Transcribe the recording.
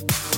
we